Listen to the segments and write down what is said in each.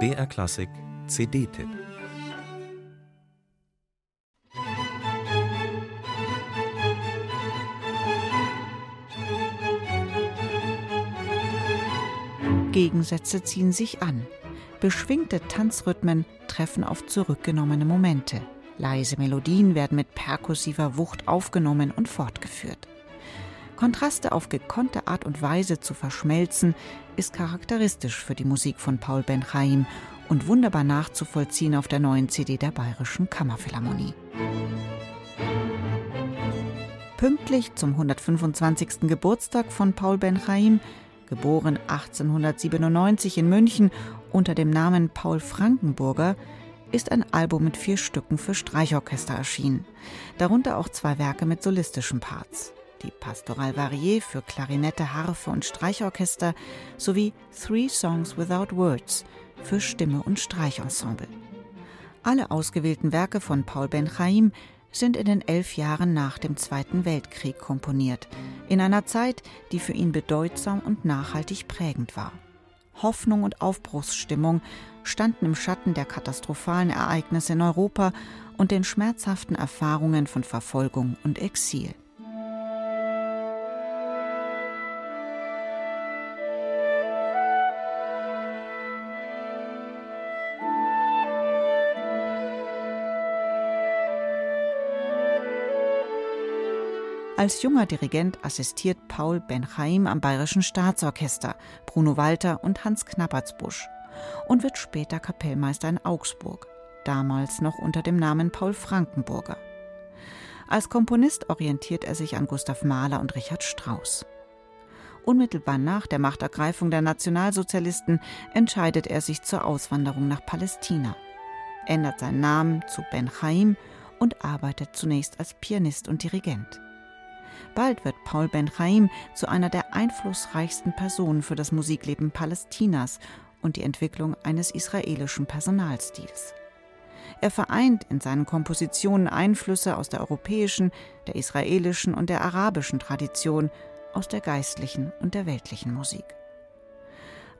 BR Klassik CD-Tipp Gegensätze ziehen sich an. Beschwingte Tanzrhythmen treffen auf zurückgenommene Momente. Leise Melodien werden mit perkussiver Wucht aufgenommen und fortgeführt. Kontraste auf gekonnte Art und Weise zu verschmelzen, ist charakteristisch für die Musik von Paul Ben-Chaim und wunderbar nachzuvollziehen auf der neuen CD der Bayerischen Kammerphilharmonie. Pünktlich zum 125. Geburtstag von Paul Ben-Chaim geboren 1897 in München unter dem Namen Paul Frankenburger, ist ein Album mit vier Stücken für Streichorchester erschienen, darunter auch zwei Werke mit solistischen Parts. Die Pastoral Variée für Klarinette, Harfe und Streichorchester sowie Three Songs Without Words für Stimme und Streichensemble. Alle ausgewählten Werke von Paul Ben-Chaim sind in den elf Jahren nach dem Zweiten Weltkrieg komponiert, in einer Zeit, die für ihn bedeutsam und nachhaltig prägend war. Hoffnung und Aufbruchsstimmung standen im Schatten der katastrophalen Ereignisse in Europa und den schmerzhaften Erfahrungen von Verfolgung und Exil. Als junger Dirigent assistiert Paul Benchaim am Bayerischen Staatsorchester, Bruno Walter und Hans Knappertsbusch und wird später Kapellmeister in Augsburg, damals noch unter dem Namen Paul Frankenburger. Als Komponist orientiert er sich an Gustav Mahler und Richard Strauss. Unmittelbar nach der Machtergreifung der Nationalsozialisten entscheidet er sich zur Auswanderung nach Palästina, ändert seinen Namen zu Ben Chaim und arbeitet zunächst als Pianist und Dirigent. Bald wird Paul Ben-Chaim zu einer der einflussreichsten Personen für das Musikleben Palästinas und die Entwicklung eines israelischen Personalstils. Er vereint in seinen Kompositionen Einflüsse aus der europäischen, der israelischen und der arabischen Tradition, aus der geistlichen und der weltlichen Musik.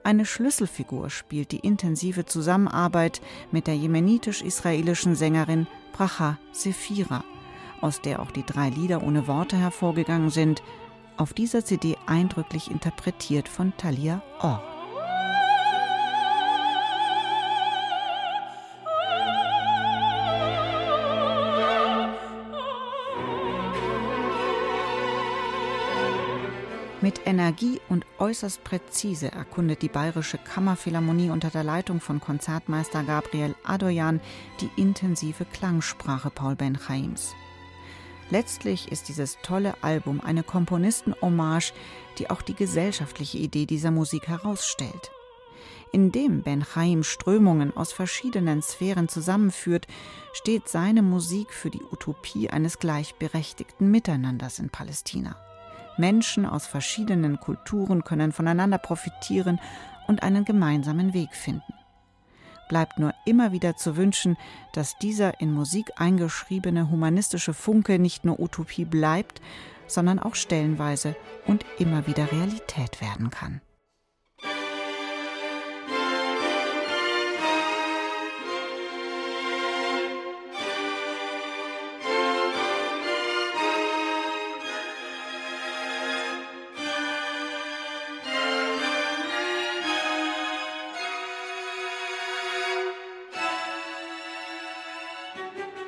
Eine Schlüsselfigur spielt die intensive Zusammenarbeit mit der jemenitisch-israelischen Sängerin Bracha Sephira, aus der auch die drei Lieder ohne Worte hervorgegangen sind, auf dieser CD eindrücklich interpretiert von Talia Orr. Mit Energie und äußerst präzise erkundet die Bayerische Kammerphilharmonie unter der Leitung von Konzertmeister Gabriel Adoyan die intensive Klangsprache Paul Ben-Chaims. Letztlich ist dieses tolle Album eine Komponisten-Hommage, die auch die gesellschaftliche Idee dieser Musik herausstellt. Indem Ben Chaim Strömungen aus verschiedenen Sphären zusammenführt, steht seine Musik für die Utopie eines gleichberechtigten Miteinanders in Palästina. Menschen aus verschiedenen Kulturen können voneinander profitieren und einen gemeinsamen Weg finden bleibt nur immer wieder zu wünschen, dass dieser in Musik eingeschriebene humanistische Funke nicht nur Utopie bleibt, sondern auch stellenweise und immer wieder Realität werden kann. Thank you.